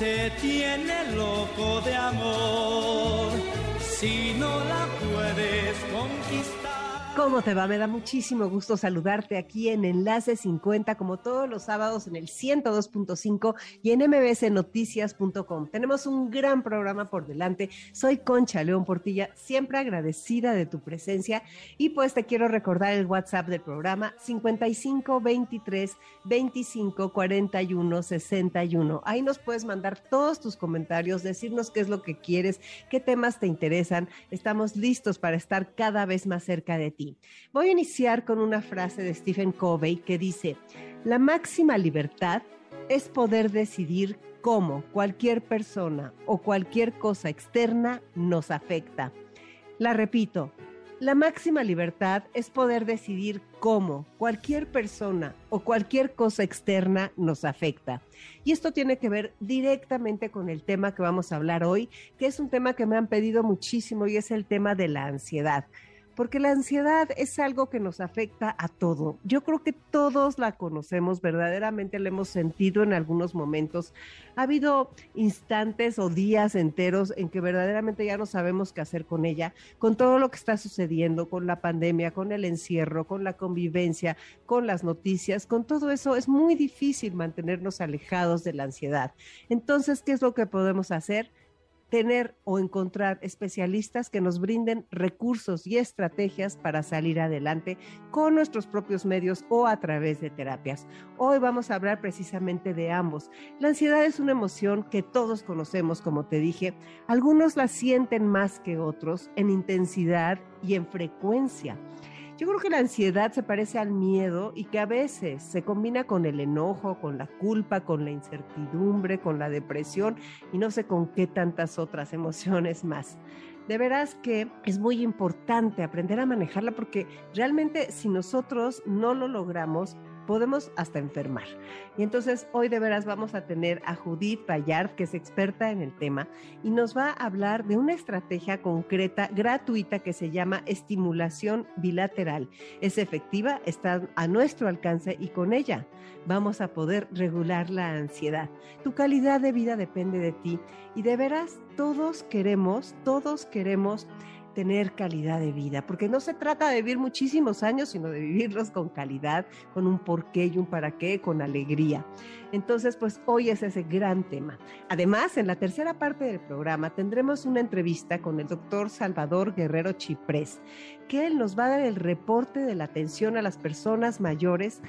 te tiene loco de amor si no la puedes conquistar. ¿Cómo te va? Me da muchísimo gusto saludarte aquí en Enlace 50, como todos los sábados en el 102.5 y en mbsnoticias.com. Tenemos un gran programa por delante. Soy Concha León Portilla, siempre agradecida de tu presencia y pues te quiero recordar el WhatsApp del programa 55 23 25 41 61. Ahí nos puedes mandar todos tus comentarios, decirnos qué es lo que quieres, qué temas te interesan. Estamos listos para estar cada vez más cerca de ti. Voy a iniciar con una frase de Stephen Covey que dice, la máxima libertad es poder decidir cómo cualquier persona o cualquier cosa externa nos afecta. La repito, la máxima libertad es poder decidir cómo cualquier persona o cualquier cosa externa nos afecta. Y esto tiene que ver directamente con el tema que vamos a hablar hoy, que es un tema que me han pedido muchísimo y es el tema de la ansiedad porque la ansiedad es algo que nos afecta a todo. Yo creo que todos la conocemos, verdaderamente la hemos sentido en algunos momentos. Ha habido instantes o días enteros en que verdaderamente ya no sabemos qué hacer con ella, con todo lo que está sucediendo, con la pandemia, con el encierro, con la convivencia, con las noticias, con todo eso es muy difícil mantenernos alejados de la ansiedad. Entonces, ¿qué es lo que podemos hacer? Tener o encontrar especialistas que nos brinden recursos y estrategias para salir adelante con nuestros propios medios o a través de terapias. Hoy vamos a hablar precisamente de ambos. La ansiedad es una emoción que todos conocemos, como te dije. Algunos la sienten más que otros en intensidad y en frecuencia. Yo creo que la ansiedad se parece al miedo y que a veces se combina con el enojo, con la culpa, con la incertidumbre, con la depresión y no sé con qué tantas otras emociones más. De veras que es muy importante aprender a manejarla porque realmente si nosotros no lo logramos, podemos hasta enfermar. Y entonces hoy de veras vamos a tener a Judith Bayard, que es experta en el tema, y nos va a hablar de una estrategia concreta, gratuita, que se llama estimulación bilateral. Es efectiva, está a nuestro alcance y con ella vamos a poder regular la ansiedad. Tu calidad de vida depende de ti y de veras todos queremos, todos queremos tener calidad de vida, porque no se trata de vivir muchísimos años, sino de vivirlos con calidad, con un porqué y un para qué, con alegría. Entonces, pues hoy es ese gran tema. Además, en la tercera parte del programa tendremos una entrevista con el doctor Salvador Guerrero Chiprés, que él nos va a dar el reporte de la atención a las personas mayores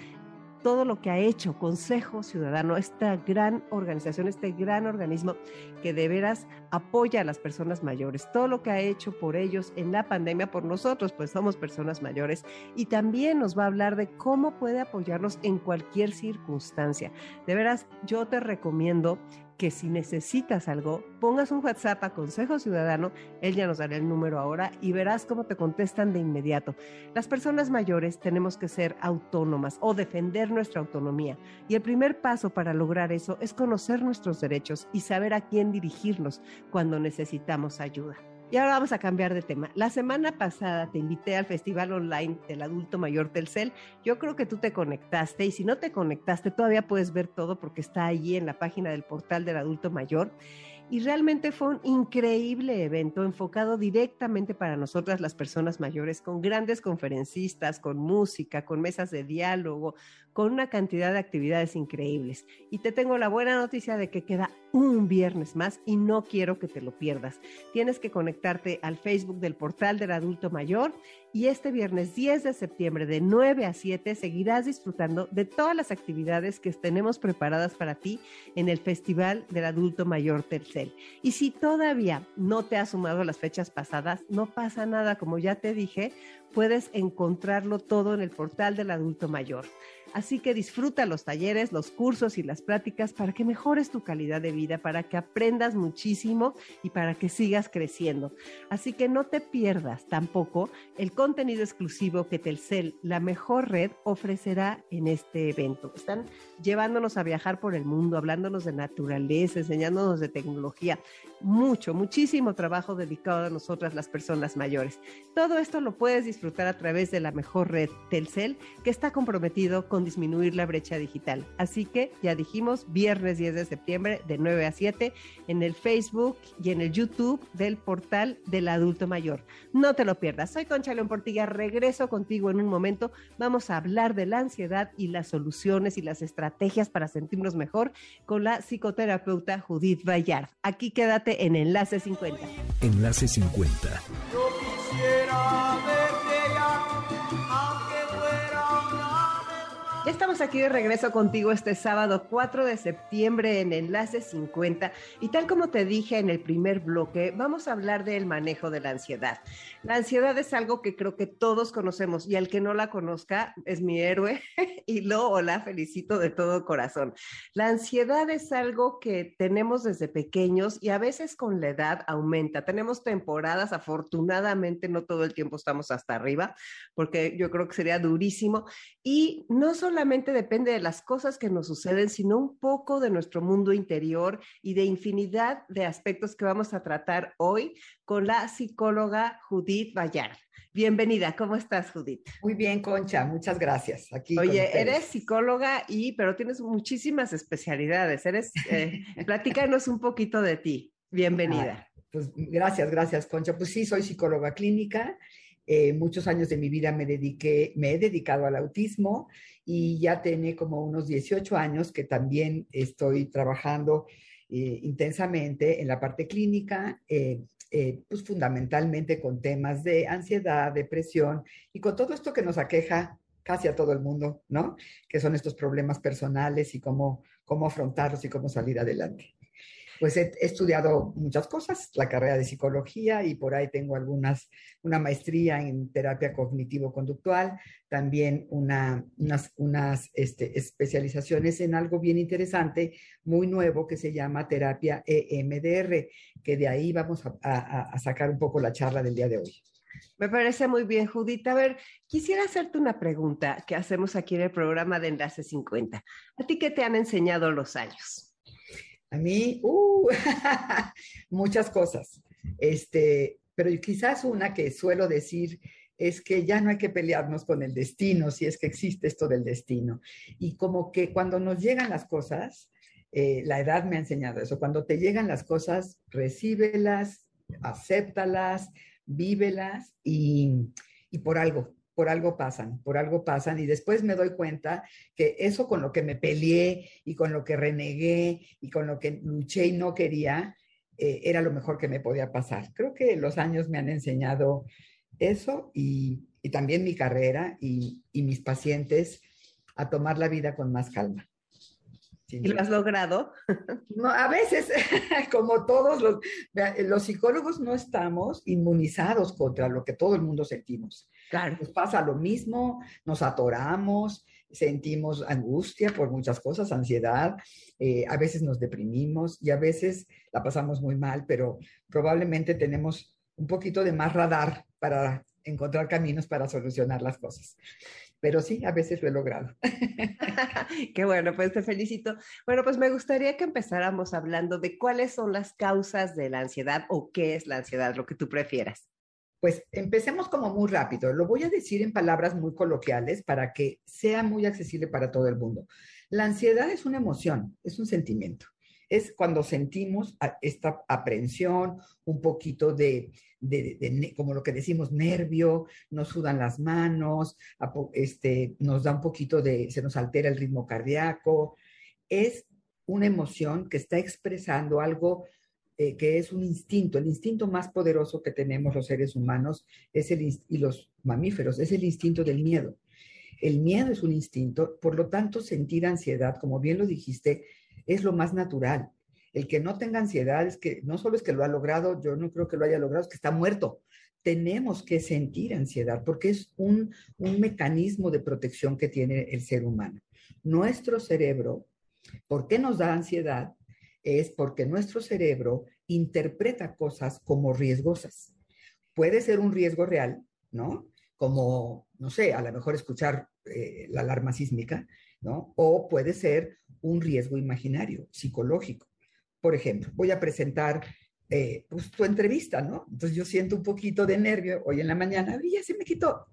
todo lo que ha hecho Consejo Ciudadano, esta gran organización, este gran organismo que de veras apoya a las personas mayores, todo lo que ha hecho por ellos en la pandemia, por nosotros, pues somos personas mayores, y también nos va a hablar de cómo puede apoyarnos en cualquier circunstancia. De veras, yo te recomiendo que si necesitas algo, pongas un WhatsApp a Consejo Ciudadano, él ya nos dará el número ahora y verás cómo te contestan de inmediato. Las personas mayores tenemos que ser autónomas o defender nuestra autonomía y el primer paso para lograr eso es conocer nuestros derechos y saber a quién dirigirnos cuando necesitamos ayuda. Y ahora vamos a cambiar de tema. La semana pasada te invité al Festival Online del Adulto Mayor Telcel. Yo creo que tú te conectaste y si no te conectaste todavía puedes ver todo porque está allí en la página del portal del Adulto Mayor y realmente fue un increíble evento enfocado directamente para nosotras las personas mayores, con grandes conferencistas, con música, con mesas de diálogo, con una cantidad de actividades increíbles. Y te tengo la buena noticia de que queda un viernes más y no quiero que te lo pierdas. Tienes que conectarte al Facebook del portal del adulto mayor y este viernes 10 de septiembre de 9 a 7 seguirás disfrutando de todas las actividades que tenemos preparadas para ti en el Festival del Adulto Mayor Tercel. Y si todavía no te has sumado a las fechas pasadas, no pasa nada, como ya te dije, puedes encontrarlo todo en el portal del Adulto Mayor. Así que disfruta los talleres, los cursos y las prácticas para que mejores tu calidad de vida, para que aprendas muchísimo y para que sigas creciendo. Así que no te pierdas tampoco el contenido exclusivo que Telcel, la mejor red, ofrecerá en este evento. Están llevándonos a viajar por el mundo, hablándonos de naturaleza, enseñándonos de tecnología. Mucho, muchísimo trabajo dedicado a nosotras las personas mayores. Todo esto lo puedes disfrutar a través de la mejor red Telcel, que está comprometido con disminuir la brecha digital. Así que ya dijimos, viernes 10 de septiembre de 9 a 7 en el Facebook y en el YouTube del portal del adulto mayor. No te lo pierdas. Soy Concha León Portilla, regreso contigo en un momento. Vamos a hablar de la ansiedad y las soluciones y las estrategias para sentirnos mejor con la psicoterapeuta Judith Bayard. Aquí quédate en Enlace 50. Enlace 50. Yo quisiera verte ya estamos aquí de regreso contigo este sábado 4 de septiembre en Enlace 50 y tal como te dije en el primer bloque, vamos a hablar del manejo de la ansiedad. La ansiedad es algo que creo que todos conocemos y al que no la conozca es mi héroe y lo o la felicito de todo corazón. La ansiedad es algo que tenemos desde pequeños y a veces con la edad aumenta. Tenemos temporadas, afortunadamente no todo el tiempo estamos hasta arriba porque yo creo que sería durísimo y no solo solamente depende de las cosas que nos suceden, sino un poco de nuestro mundo interior y de infinidad de aspectos que vamos a tratar hoy con la psicóloga Judith Bayar. Bienvenida, ¿cómo estás, Judith? Muy bien, Concha, muchas gracias. Aquí Oye, eres psicóloga y, pero tienes muchísimas especialidades. Eres, eh, platícanos un poquito de ti. Bienvenida. pues gracias, gracias, Concha. Pues sí, soy psicóloga clínica. Eh, muchos años de mi vida me he dedicado al autismo y ya tiene como unos 18 años que también estoy trabajando eh, intensamente en la parte clínica, eh, pues fundamentalmente con temas de ansiedad, depresión y con todo esto que nos aqueja casi a todo el mundo, ¿no? Que son estos problemas personales y cómo, cómo afrontarlos y cómo salir adelante pues he, estudiado muchas cosas, la carrera de psicología y por ahí tengo algunas, una maestría en terapia cognitivo-conductual, también una, unas, este, especializaciones en algo bien interesante, muy nuevo, que se llama terapia EMDR, que de ahí vamos a, a sacar un poco la charla del día de hoy. Me parece muy bien, Judith. A ver, quisiera hacerte una pregunta que hacemos aquí en el programa de Enlace 50. ¿A ti qué te han enseñado los años? A mí, uh, muchas cosas. Este, pero quizás una que suelo decir es que ya no hay que pelearnos con el destino, si es que existe esto del destino. Y como que cuando nos llegan las cosas, eh, la edad me ha enseñado eso, cuando te llegan las cosas, recíbelas, acéptalas, vívelas y, y por algo, por algo pasan, por algo pasan y después me doy cuenta que eso con lo que me peleé y con lo que renegué y con lo que luché y no quería, eh, era lo mejor que me podía pasar. Creo que los años me han enseñado eso y, también mi carrera y, y mis pacientes a tomar la vida con más calma. ¿Y lo has logrado? No, a veces, como todos los, los psicólogos no estamos inmunizados contra lo que todo el mundo sentimos. Claro. Nos pasa lo mismo, nos atoramos, sentimos angustia por muchas cosas, ansiedad, eh, a veces nos deprimimos y a veces la pasamos muy mal, pero probablemente tenemos un poquito de más radar para encontrar caminos para solucionar las cosas pero sí, a veces lo he logrado. Qué bueno, pues te felicito. Bueno, pues me gustaría que empezáramos hablando de cuáles son las causas de la ansiedad o qué es la ansiedad, lo que tú prefieras. Pues empecemos como muy rápido. Lo voy a decir en palabras muy coloquiales para que sea muy accesible para todo el mundo. La ansiedad es una emoción, es un sentimiento es cuando sentimos esta aprensión, un poquito de, como lo que decimos, nervio, nos sudan las manos, este, nos da un poquito de, se nos altera el ritmo cardíaco. Es una emoción que está expresando algo eh, que es un instinto, el instinto más poderoso que tenemos los seres humanos es el, y los mamíferos, es el instinto del miedo. El miedo es un instinto, por lo tanto, sentir ansiedad, como bien lo dijiste, es lo más natural. El que no tenga ansiedad es que no solo es que lo ha logrado, yo no creo que lo haya logrado, es que está muerto. Tenemos que sentir ansiedad porque es un, un mecanismo de protección que tiene el ser humano. Nuestro cerebro, ¿por qué nos da ansiedad? Es porque nuestro cerebro interpreta cosas como riesgosas. Puede ser un riesgo real, ¿no? Como, no sé, a lo mejor escuchar eh, la alarma sísmica, ¿no? O puede ser un riesgo imaginario, psicológico. Por ejemplo, voy a presentar eh, pues, tu entrevista, ¿no? Entonces yo siento un poquito de nervio hoy en la mañana y ya se me quitó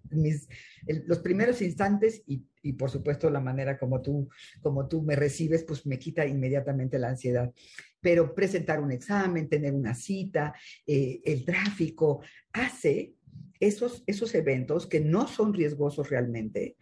los primeros instantes y, y, por supuesto la manera como tú, como tú me recibes, pues me quita inmediatamente la ansiedad. Pero presentar un examen, tener una cita, eh, el tráfico, hace esos, esos eventos que no son riesgosos realmente,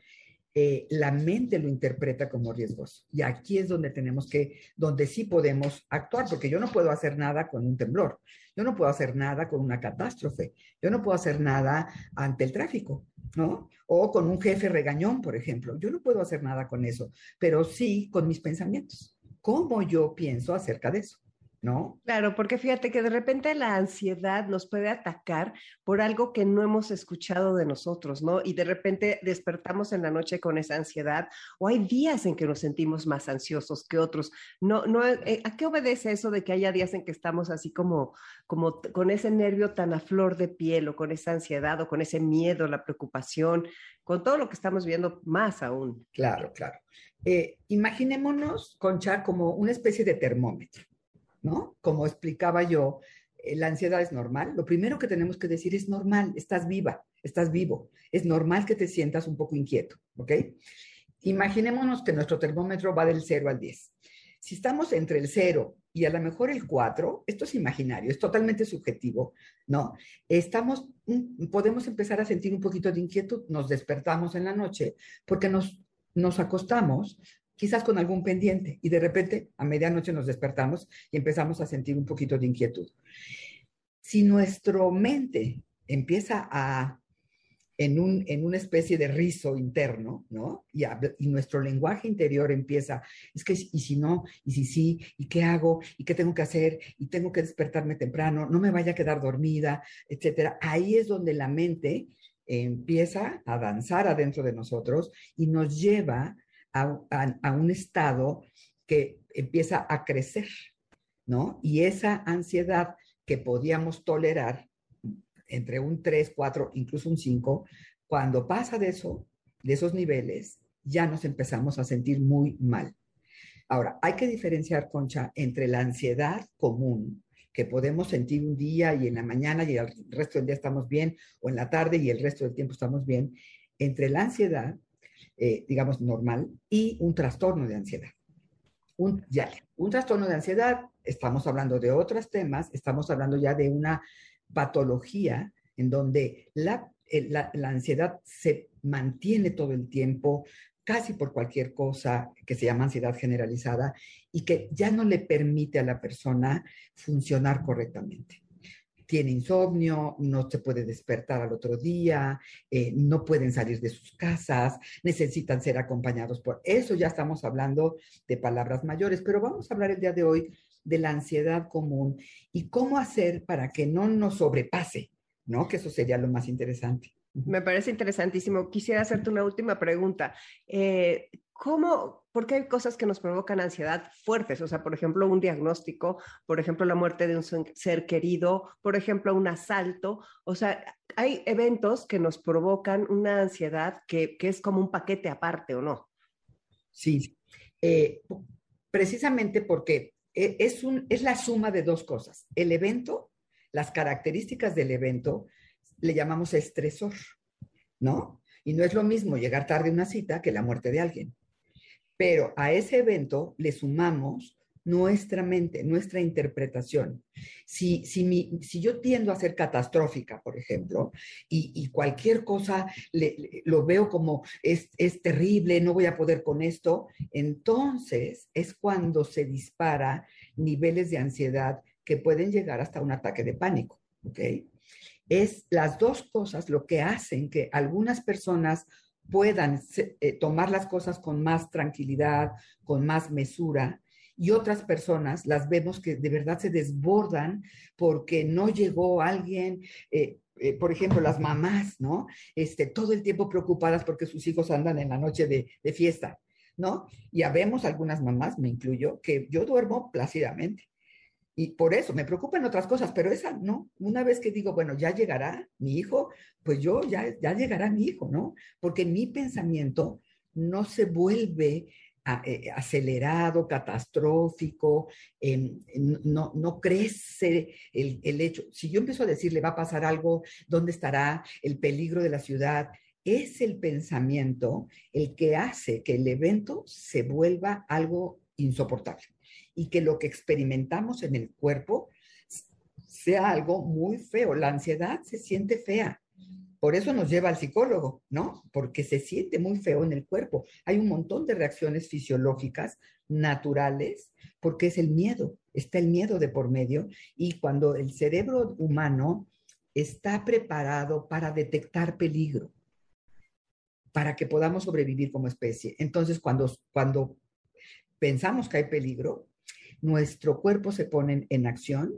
eh, la mente lo interpreta como riesgoso. Y aquí es donde tenemos que, donde sí podemos actuar, porque yo no puedo hacer nada con un temblor, yo no puedo hacer nada con una catástrofe, yo no puedo hacer nada ante el tráfico, ¿no? O con un jefe regañón, por ejemplo. Yo no puedo hacer nada con eso, pero sí con mis pensamientos. ¿Cómo yo pienso acerca de eso? ¿No? Claro, porque fíjate que de repente la ansiedad nos puede atacar por algo que no hemos escuchado de nosotros, ¿no? Y de repente despertamos en la noche con esa ansiedad o hay días en que nos sentimos más ansiosos que otros. No, no, eh, ¿A qué obedece eso de que haya días en que estamos así como, como con ese nervio tan a flor de piel o con esa ansiedad o con ese miedo, la preocupación, con todo lo que estamos viendo más aún? Claro, claro. Eh, imaginémonos, Concha, como una especie de termómetro. Como explicaba yo, eh, la ansiedad es normal. Lo primero que tenemos que decir es normal, estás viva, estás vivo. Es normal que te sientas un poco inquieto, ¿ok? Imaginémonos que nuestro termómetro va del 0 al 10. Si estamos entre el 0 y a lo mejor el 4, esto es imaginario, es totalmente subjetivo, ¿no? Estamos, mm, podemos empezar a sentir un poquito de inquietud, nos despertamos en la noche porque nos, nos acostamos quizás con algún pendiente, y de repente a medianoche nos despertamos y empezamos a sentir un poquito de inquietud. Si nuestra mente empieza a, en, un, en una especie de rizo interno, ¿no? Y, y, nuestro lenguaje interior empieza, es que, ¿y si no? ¿Y si sí? ¿Y qué hago? ¿Y qué tengo que hacer? ¿Y tengo que despertarme temprano? ¿No me vaya a quedar dormida? Etcétera. Ahí es donde la mente empieza a danzar adentro de nosotros y nos lleva a, un estado que empieza a crecer, ¿no? Y esa ansiedad que podíamos tolerar entre un 3, 4, incluso un 5, cuando pasa de eso, de esos niveles, ya nos empezamos a sentir muy mal. Ahora, hay que diferenciar, Concha, entre la ansiedad común, que podemos sentir un día y en la mañana y el resto del día estamos bien, o en la tarde y el resto del tiempo estamos bien, entre la ansiedad eh, digamos, normal, y un trastorno de ansiedad. Un, ya, un trastorno de ansiedad, estamos hablando de otros temas, estamos hablando ya de una patología en donde la, eh, la, la ansiedad se mantiene todo el tiempo, casi por cualquier cosa que se llama ansiedad generalizada y que ya no le permite a la persona funcionar correctamente tiene insomnio, no se puede despertar al otro día, eh, no pueden salir de sus casas, necesitan ser acompañados por eso. Ya estamos hablando de palabras mayores, pero vamos a hablar el día de hoy de la ansiedad común y cómo hacer para que no nos sobrepase, ¿no? Que eso sería lo más interesante. Me parece interesantísimo. Quisiera hacerte una última pregunta. Eh, ¿Cómo, porque hay cosas que nos provocan ansiedad fuertes? O sea, por ejemplo, un diagnóstico, por ejemplo, la muerte de un ser querido, por ejemplo, un asalto. O sea, hay eventos que nos provocan una ansiedad que, que es como un paquete aparte, ¿o no? Sí, eh, precisamente porque e, es, un, es la suma de dos cosas. El evento, las características del evento, le llamamos estresor, ¿no? Y no es lo mismo llegar tarde a una cita que la muerte de alguien. Pero a ese evento le sumamos nuestra mente, nuestra interpretación. Si, si, si yo tiendo a ser catastrófica, por ejemplo, y, cualquier cosa lo veo como es, es terrible, no voy a poder con esto, entonces es cuando se dispara niveles de ansiedad que pueden llegar hasta un ataque de pánico. ¿ok? Es las dos cosas lo que hacen que algunas personas puedan eh, tomar las cosas con más tranquilidad, con más mesura, y otras personas las vemos que de verdad se desbordan porque no llegó alguien, eh, eh, por ejemplo, las mamás, ¿no? Este, todo el tiempo preocupadas porque sus hijos andan en la noche de, de fiesta, ¿no? Y habemos algunas mamás, me incluyo, que yo duermo plácidamente. Y por eso me preocupan otras cosas, pero esa no. Una vez que digo, bueno, ya llegará mi hijo, pues yo ya, ya llegará mi hijo, ¿no? Porque mi pensamiento no se vuelve eh, acelerado, catastrófico, no, no, crece el, el, hecho. Si yo empiezo a decirle va a pasar algo, ¿dónde estará el peligro de la ciudad? Es el pensamiento el que hace que el evento se vuelva algo insoportable y que lo que experimentamos en el cuerpo sea algo muy feo. La ansiedad se siente fea. Por eso nos lleva al psicólogo, ¿no? Porque se siente muy feo en el cuerpo. Hay un montón de reacciones fisiológicas naturales porque es el miedo, está el miedo de por medio y cuando el cerebro humano está preparado para detectar peligro, para que podamos sobrevivir como especie. Entonces, cuando, cuando pensamos que hay peligro, nuestro cuerpo se pone en acción,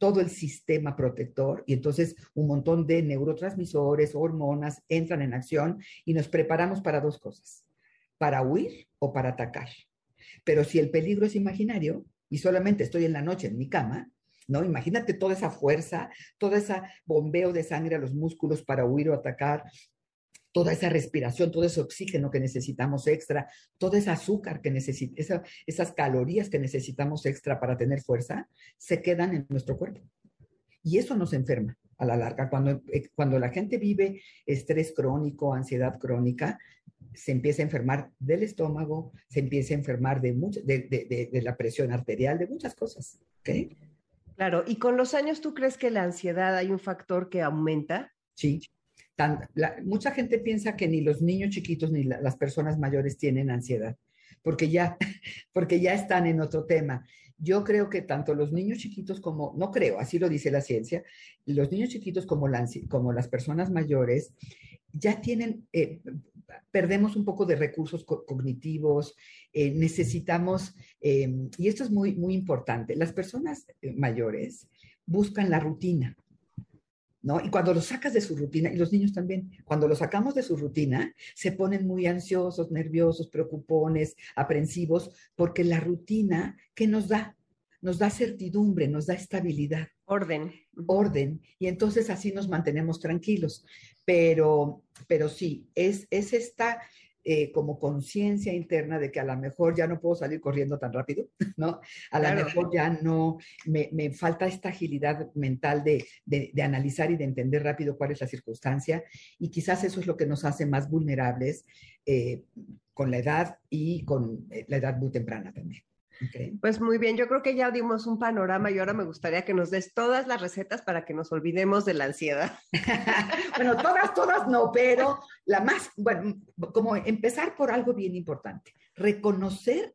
todo el sistema protector y entonces un montón de neurotransmisores, hormonas entran en acción y nos preparamos para dos cosas, para huir o para atacar. Pero si el peligro es imaginario y solamente estoy en la noche en mi cama, ¿no? Imagínate toda esa fuerza, todo ese bombeo de sangre a los músculos para huir o atacar, toda esa respiración, todo ese oxígeno que necesitamos extra, todo ese azúcar que necesitamos, esas calorías que necesitamos extra para tener fuerza, se quedan en nuestro cuerpo. Y eso nos enferma a la larga. Cuando, eh, cuando la gente vive estrés crónico, ansiedad crónica, se empieza a enfermar del estómago, se empieza a enfermar de, de, de, la presión arterial, de muchas cosas. Claro, y con los años, ¿tú crees que la ansiedad hay un factor que aumenta? Sí, mucha gente piensa que ni los niños chiquitos ni las personas mayores tienen ansiedad, porque ya, porque ya están en otro tema. Yo creo que tanto los niños chiquitos como, no creo, así lo dice la ciencia, los niños chiquitos como, como las personas mayores ya tienen, eh, perdemos un poco de recursos cognitivos, eh, necesitamos, em, y esto es muy, muy importante, las personas eh, mayores buscan la rutina. ¿No? Y cuando los sacas de su rutina, y los niños también, cuando los sacamos de su rutina, se ponen muy ansiosos, nerviosos, preocupones, aprensivos, porque la rutina, ¿qué nos da? Nos da certidumbre, nos da estabilidad. Orden. Orden. Y entonces así nos mantenemos tranquilos. Pero, pero sí, es, es esta eh, como conciencia interna de que a lo mejor ya no puedo salir corriendo tan rápido, ¿no? A lo mejor ya no, me, me, falta esta agilidad mental de, de, de, analizar y de entender rápido cuál es la circunstancia y quizás eso es lo que nos hace más vulnerables eh, con la edad y con eh, la edad muy temprana también. Pues muy bien, yo creo que ya dimos un panorama y ahora me gustaría que nos des todas las recetas para que nos olvidemos de la ansiedad. bueno, todas, todas no, pero la más, bueno, como empezar por algo bien importante, reconocer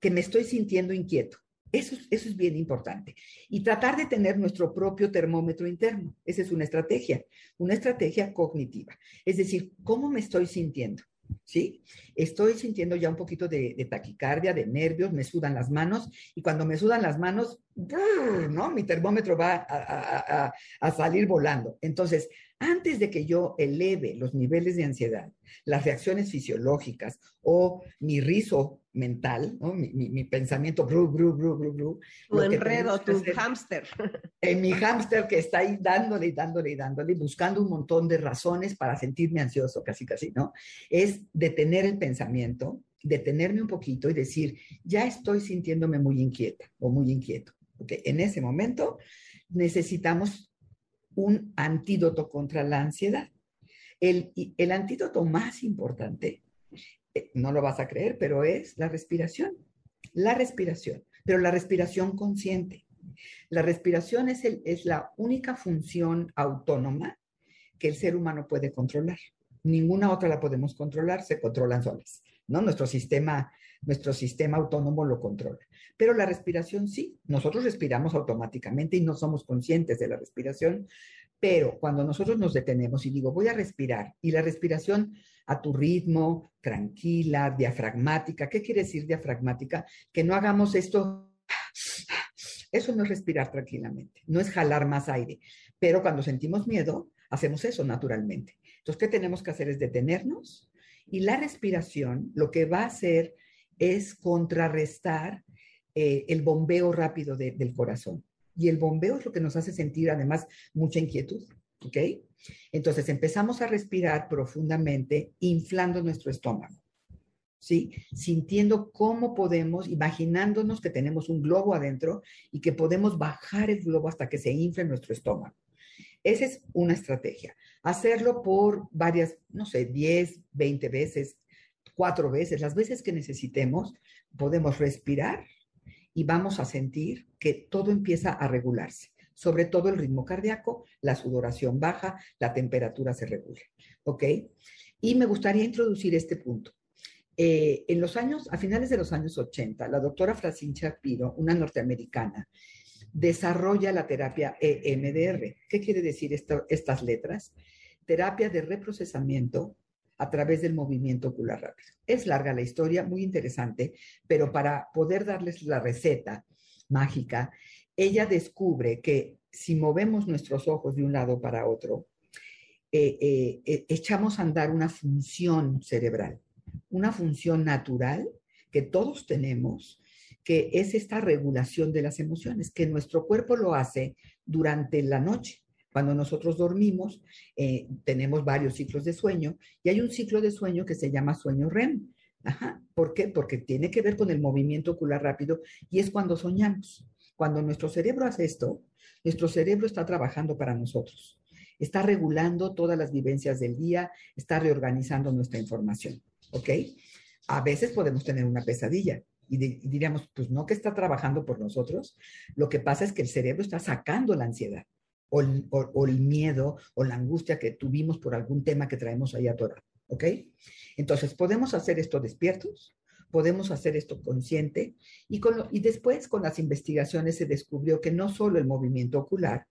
que me estoy sintiendo inquieto. Eso, eso es bien importante. Y tratar de tener nuestro propio termómetro interno. Esa es una estrategia, una estrategia cognitiva. Es decir, ¿cómo me estoy sintiendo? ¿Sí? Estoy sintiendo ya un poquito de, taquicardia, de nervios, me sudan las manos y cuando me sudan las manos, ¿no? Mi termómetro va a, salir volando. Entonces, antes de que yo eleve los niveles de ansiedad, las reacciones fisiológicas o mi rizo mental, mi, pensamiento, bru, bru, bru, bru, bru. Tu enredo, tu hámster. En mi hámster que está ahí dándole y dándole y dándole, buscando un montón de razones para sentirme ansioso, casi, casi, ¿no? Es detener el pensamiento, detenerme un poquito y decir, ya estoy sintiéndome muy inquieta o muy inquieto. Porque en ese momento necesitamos un antídoto contra la ansiedad. El, antídoto más importante eh, no lo vas a creer, pero es la respiración. La respiración, pero la respiración consciente. La respiración es, es la única función autónoma que el ser humano puede controlar. Ninguna otra la podemos controlar, se controlan solas, ¿no? Nuestro sistema, nuestro sistema autónomo lo controla. Pero la respiración sí, nosotros respiramos automáticamente y no somos conscientes de la respiración, Pero cuando nosotros nos detenemos y digo, voy a respirar, y la respiración a tu ritmo, tranquila, diafragmática, ¿qué quiere decir diafragmática? Que no hagamos esto, eso no es respirar tranquilamente, no es jalar más aire, pero cuando sentimos miedo, hacemos eso naturalmente. Entonces, ¿qué tenemos que hacer? Es detenernos y la respiración lo que va a hacer es contrarrestar eh, el bombeo rápido del corazón. Y el bombeo es lo que nos hace sentir además mucha inquietud. ¿Ok? Entonces empezamos a respirar profundamente, inflando nuestro estómago. ¿Sí? Sintiendo cómo podemos, imaginándonos que tenemos un globo adentro y que podemos bajar el globo hasta que se infle nuestro estómago. Esa es una estrategia. Hacerlo por varias, no sé, 10, 20 veces, cuatro veces, las veces que necesitemos, podemos respirar y vamos a sentir que todo empieza a regularse. Sobre todo el ritmo cardíaco, la sudoración baja, la temperatura se regula. ¿Ok? Y me gustaría introducir este punto. Eh, en los años, a finales de los años 80, la doctora Francine Shapiro, una norteamericana, desarrolla la terapia EMDR. ¿Qué quiere decir estas letras? Terapia de reprocesamiento a través del movimiento ocular rápido. Es larga la historia, muy interesante, pero para poder darles la receta mágica, ella descubre que si movemos nuestros ojos de un lado para otro, eh, eh, eh, echamos a andar una función cerebral, una función natural que todos tenemos, que es esta regulación de las emociones, que nuestro cuerpo lo hace durante la noche. Cuando nosotros dormimos, eh, tenemos varios ciclos de sueño y hay un ciclo de sueño que se llama sueño REM. ¿Por qué? Porque tiene que ver con el movimiento ocular rápido y es cuando soñamos. Cuando nuestro cerebro hace esto, nuestro cerebro está trabajando para nosotros. Está regulando todas las vivencias del día, está reorganizando nuestra información. ¿Ok? A veces podemos tener una pesadilla, y, diríamos, pues no que está trabajando por nosotros, lo que pasa es que el cerebro está sacando la ansiedad o, el miedo o la angustia que tuvimos por algún tema que traemos ahí atorado. ¿Ok? Entonces, podemos hacer esto despiertos, podemos hacer esto consciente y, con y después con las investigaciones se descubrió que no solo el movimiento ocular,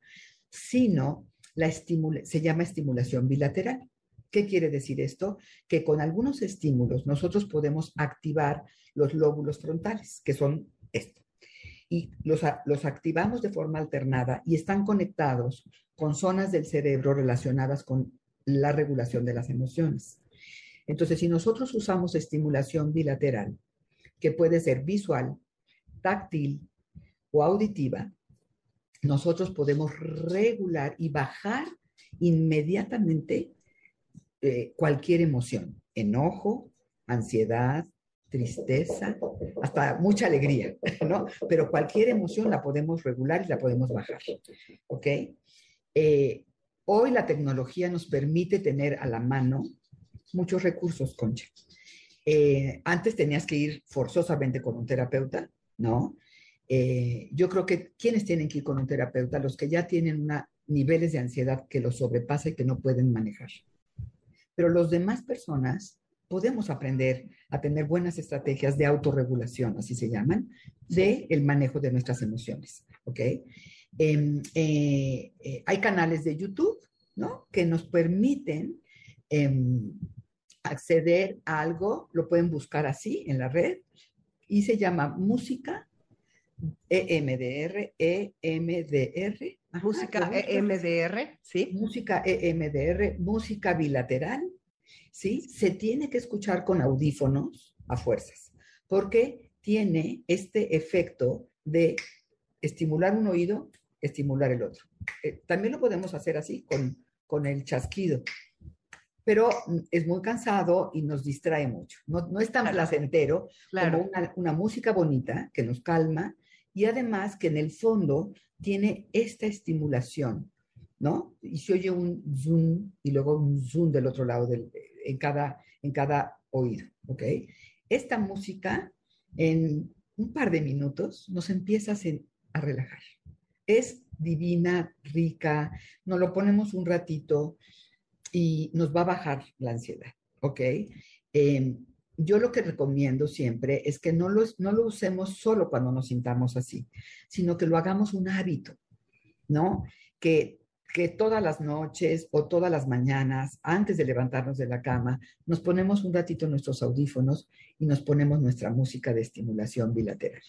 sino la se llama estimulación bilateral. ¿Qué quiere decir esto? Que con algunos estímulos nosotros podemos activar los lóbulos frontales, que son esto y los, activamos de forma alternada y están conectados con zonas del cerebro relacionadas con la regulación de las emociones. Entonces, si nosotros usamos estimulación bilateral, que puede ser visual, táctil o auditiva, nosotros podemos regular y bajar inmediatamente eh, cualquier emoción, enojo, ansiedad, tristeza, hasta mucha alegría, ¿no? Pero cualquier emoción la podemos regular y la podemos bajar, ¿ok? Eh, hoy la tecnología nos permite tener a la mano muchos recursos, Concha. Eh, antes tenías que ir forzosamente con un terapeuta, ¿no? Eh, yo creo que quienes tienen que ir con un terapeuta, los que ya tienen una, niveles de ansiedad que los sobrepasa y que no pueden manejar. Pero los demás personas podemos aprender a tener buenas estrategias de autorregulación, así se llaman, de el manejo de nuestras emociones, ¿ok? Em, eh, eh, hay canales de YouTube, ¿no? Que nos permiten em, acceder a algo, lo pueden buscar así en la red, y se llama música EMDR, EMDR. música EMDR, sí. Música EMDR, música bilateral, ¿sí? Se tiene que escuchar con audífonos a fuerzas, porque tiene este efecto de estimular un oído, estimular el otro. Eh, también lo podemos hacer así, con, con el chasquido, pero es muy cansado y nos distrae mucho. No, no es tan placentero como una, una, música bonita que nos calma y además que en el fondo tiene esta estimulación, ¿no? Y se oye un zoom y luego un zoom del otro lado del, en cada, en cada oído, ¿ok? Esta música en un par de minutos nos empieza a relajar. Es divina, rica, nos lo ponemos un ratito y nos va a bajar la ansiedad, ¿ok? Em, yo lo que recomiendo siempre es que no lo, no lo usemos solo cuando nos sintamos así, sino que lo hagamos un hábito, ¿no? Que que todas las noches o todas las mañanas, antes de levantarnos de la cama, nos ponemos un ratito nuestros audífonos y nos ponemos nuestra música de estimulación bilateral.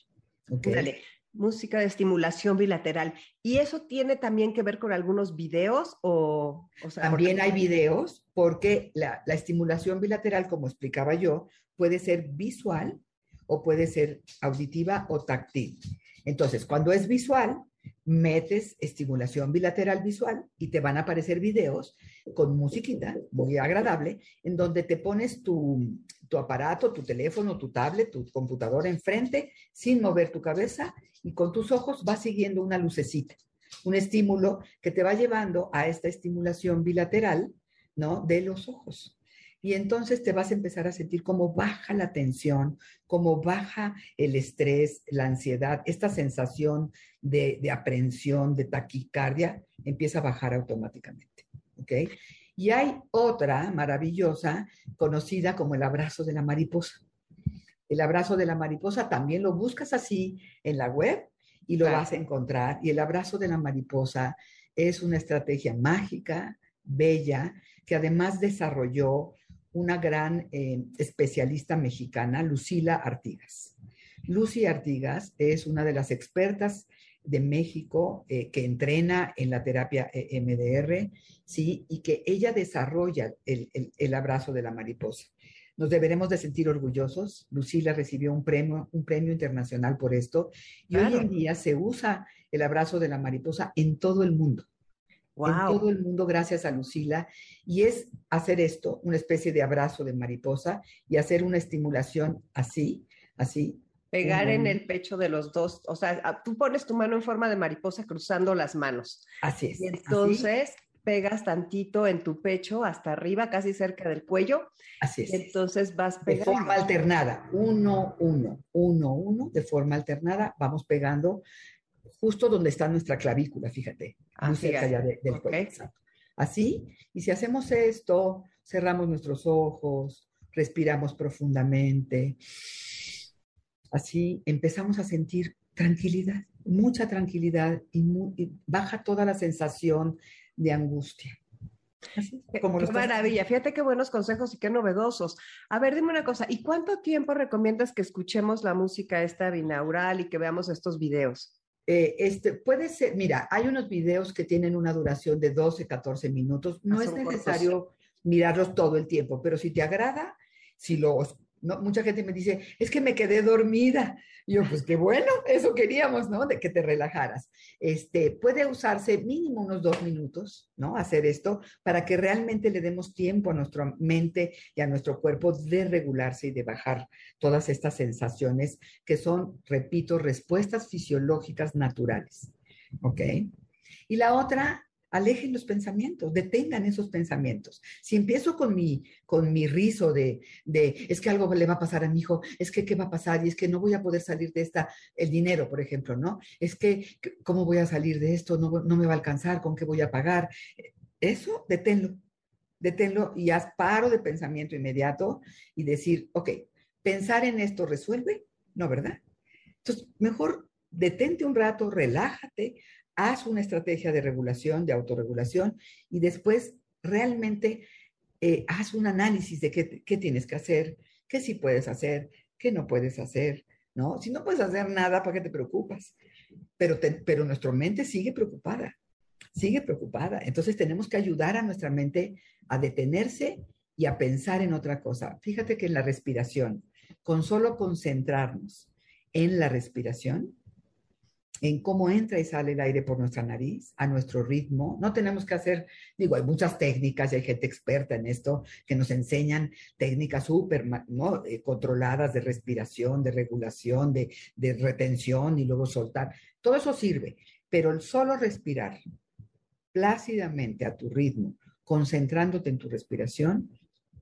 ¿okay? música de estimulación bilateral. ¿Y eso tiene también que ver con algunos videos o...? también hay videos porque la, la estimulación bilateral, como explicaba yo, puede ser visual o puede ser auditiva o táctil. Entonces, cuando es visual, metes estimulación bilateral visual y te van a aparecer videos con musiquita muy agradable en donde te pones tu, tu aparato, tu teléfono, tu tablet, tu computadora enfrente sin mover tu cabeza y con tus ojos vas siguiendo una lucecita, un estímulo que te va llevando a esta estimulación bilateral, ¿no? De los ojos. Y entonces te vas a empezar a sentir cómo baja la tensión, cómo baja el estrés, la ansiedad, esta sensación de, de aprensión, de taquicardia, empieza a bajar automáticamente. ¿Ok? Y hay otra maravillosa, conocida como el abrazo de la mariposa. El abrazo de la mariposa también lo buscas así en la web y lo vas a encontrar. Y el abrazo de la mariposa es una estrategia mágica, bella, que además desarrolló una gran eh, especialista mexicana, Lucila Artigas. Lucy Artigas es una de las expertas de México eh, que entrena en la terapia eh, MDR, ¿sí? Y que ella desarrolla el, el, abrazo de la mariposa. Nos deberemos de sentir orgullosos. Lucila recibió un premio, un premio internacional por esto. Y hoy en día se usa el abrazo de la mariposa en todo el mundo en todo el mundo gracias a Lucila. Y es hacer esto, una especie de abrazo de mariposa y hacer una estimulación así, así. Pegar en el pecho de los dos, o sea, tú pones tu mano en forma de mariposa cruzando las manos. Así es. Y entonces pegas tantito en tu pecho hasta arriba, casi cerca del cuello. Así es. entonces vas pegando. De forma alternada, uno, uno, uno, uno, de forma alternada, vamos pegando justo donde está nuestra clavícula, fíjate, muy cerca ya del cuello. Así, y si hacemos esto, cerramos nuestros ojos, respiramos profundamente, así empezamos a sentir tranquilidad, mucha tranquilidad y, baja toda la sensación de angustia. Así, como qué maravilla, fíjate qué buenos consejos y qué novedosos. A ver, dime una cosa, ¿y cuánto tiempo recomiendas que escuchemos la música esta binaural y que veamos estos videos? Eh, este, puede ser, mira, hay unos videos que tienen una duración de 12, 14 minutos. No es necesario mirarlos todo el tiempo, pero si te agrada, si los mucha gente me dice, es que me quedé dormida. Yo, pues qué bueno, eso queríamos, ¿no? De que te relajaras. Este, puede usarse mínimo unos dos minutos, ¿no? Hacer esto para que realmente le demos tiempo a nuestra mente y a nuestro cuerpo de regularse y de bajar todas estas sensaciones que son, repito, respuestas fisiológicas naturales. ¿Ok? Y la otra alejen los pensamientos, detengan esos pensamientos. Si empiezo con mi, con mi rizo de, de, es que algo le va a pasar a mi hijo, es que qué va a pasar y es que no voy a poder salir de esta, el dinero, por ejemplo, ¿no? Es que, ¿cómo voy a salir de esto? No, no me va a alcanzar, ¿con qué voy a pagar? Eso, deténlo, deténlo y haz paro de pensamiento inmediato y decir, ok, pensar en esto resuelve, ¿no, verdad? Entonces, mejor detente un rato, relájate, haz una estrategia de regulación, de autorregulación y después realmente eh, haz un análisis de qué, tienes que hacer, qué sí puedes hacer, qué no puedes hacer, ¿no? Si no puedes hacer nada, ¿para qué te preocupas? Pero, pero nuestra mente sigue preocupada, sigue preocupada. Entonces tenemos que ayudar a nuestra mente a detenerse y a pensar en otra cosa. Fíjate que en la respiración, con solo concentrarnos en la respiración, en cómo entra y sale el aire por nuestra nariz, a nuestro ritmo. No tenemos que hacer, digo, hay muchas técnicas y hay gente experta en esto que nos enseñan técnicas súper ¿no? Eh, controladas de respiración, de regulación, de, de retención y luego soltar. Todo eso sirve, pero el solo respirar plácidamente a tu ritmo, concentrándote en tu respiración,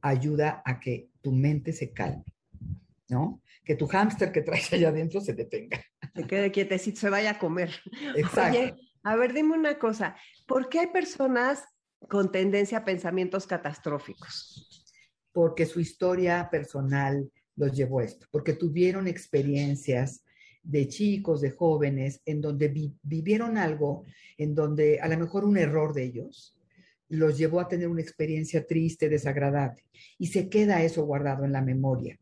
ayuda a que tu mente se calme, ¿no? Que tu hámster que traes allá adentro se detenga. Se quede quietecito, se vaya a comer. Exacto. Oye, a ver, dime una cosa. ¿Por qué hay personas con tendencia a pensamientos catastróficos? Porque su historia personal los llevó a esto, porque tuvieron experiencias de chicos, de jóvenes, en donde vivieron algo, en donde a lo mejor un error de ellos los llevó a tener una experiencia triste, desagradable, y se queda eso guardado en la memoria.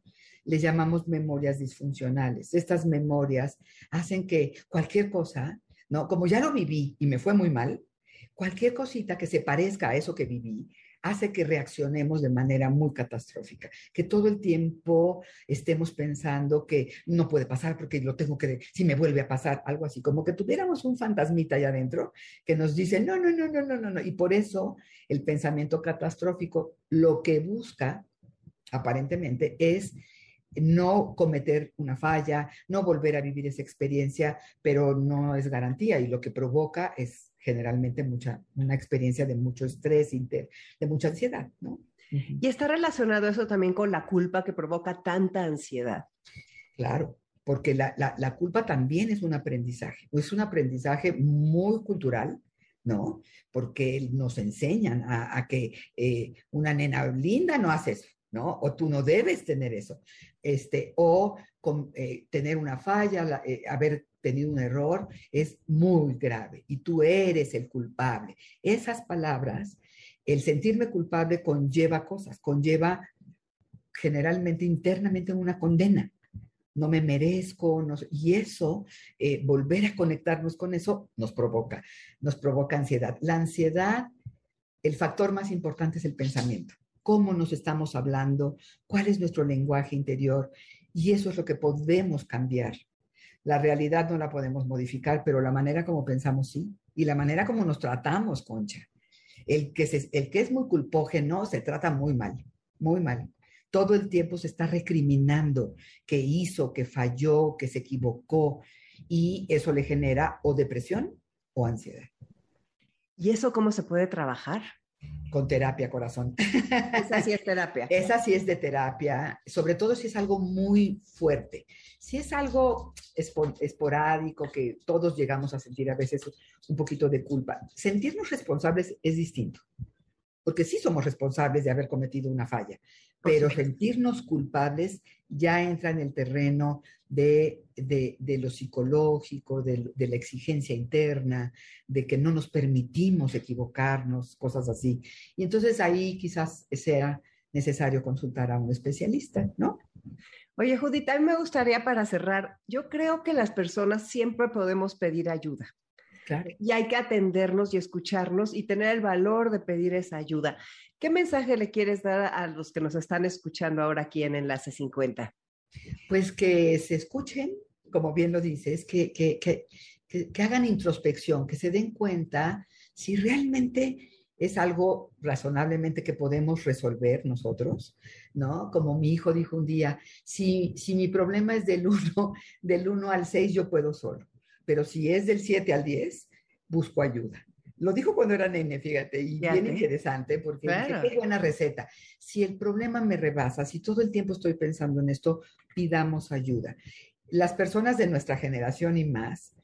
Le llamamos memorias disfuncionales. Estas memorias hacen que cualquier cosa, ¿no? Como ya lo viví y me fue muy mal, cualquier cosita que se parezca a eso que viví, hace que reaccionemos de manera muy catastrófica, que todo el tiempo estemos pensando que no puede pasar porque lo tengo que, si me vuelve a pasar, algo así, como que tuviéramos un fantasmita allá adentro que nos dice, no, no, no, no, no, no, no. Y por eso el pensamiento catastrófico lo que busca, aparentemente, es no cometer una falla, no volver a vivir esa experiencia, pero no es garantía y lo que provoca es generalmente mucha, una experiencia de mucho estrés, de mucha ansiedad, ¿no? Y está relacionado eso también con la culpa que provoca tanta ansiedad. Claro, porque la, la, culpa también es un aprendizaje, es un aprendizaje muy cultural, ¿no? Porque nos enseñan a, que eh, una nena linda no hace eso, ¿no? O tú no debes tener eso, este, o con, eh, tener una falla, eh, haber tenido un error es muy grave y tú eres el culpable. Esas palabras, el sentirme culpable conlleva cosas, conlleva generalmente internamente una condena. No me merezco, y eso, eh, volver a conectarnos con eso, nos provoca, nos provoca ansiedad. La ansiedad, el factor más importante es el pensamiento. Cómo nos estamos hablando, cuál es nuestro lenguaje interior, y eso es lo que podemos cambiar. La realidad no la podemos modificar, pero la manera como pensamos sí. Y la manera como nos tratamos, Concha. El que, el que es muy culpógeno se trata muy mal, muy mal. Todo el tiempo se está recriminando que hizo, que falló, que se equivocó. Y eso le genera o depresión o ansiedad. ¿Y eso cómo se puede trabajar? Con terapia, corazón. Esa sí es terapia. Esa sí es de terapia, sobre todo si es algo muy fuerte. Si es algo esporádico que todos llegamos a sentir a veces un poquito de culpa, sentirnos responsables es distinto, porque sí somos responsables de haber cometido una falla, pero sentirnos culpables ya entra en el terreno de, lo psicológico, de, la exigencia interna, de que no nos permitimos equivocarnos, cosas así. Y entonces ahí quizás sea necesario consultar a un especialista, ¿no? Oye, Judith, a mí me gustaría para cerrar, yo creo que las personas siempre podemos pedir ayuda. Y hay que atendernos y escucharnos y tener el valor de pedir esa ayuda. ¿Qué mensaje le quieres dar a los que nos están escuchando ahora aquí en Enlace 50? Pues que se escuchen, como bien lo dices, que, que, que, que hagan introspección, que se den cuenta si realmente es algo razonablemente que podemos resolver nosotros, ¿no? Como mi hijo dijo un día, si, si mi problema es del 1 del 1 al 6, yo puedo solo, pero si es del 7 al 10, busco ayuda. Lo dijo cuando era nene, fíjate, y bien interesante, porque qué buena receta. Si el problema me rebasa, si todo el tiempo estoy pensando en esto, pidamos ayuda. Las personas de nuestra generación y más,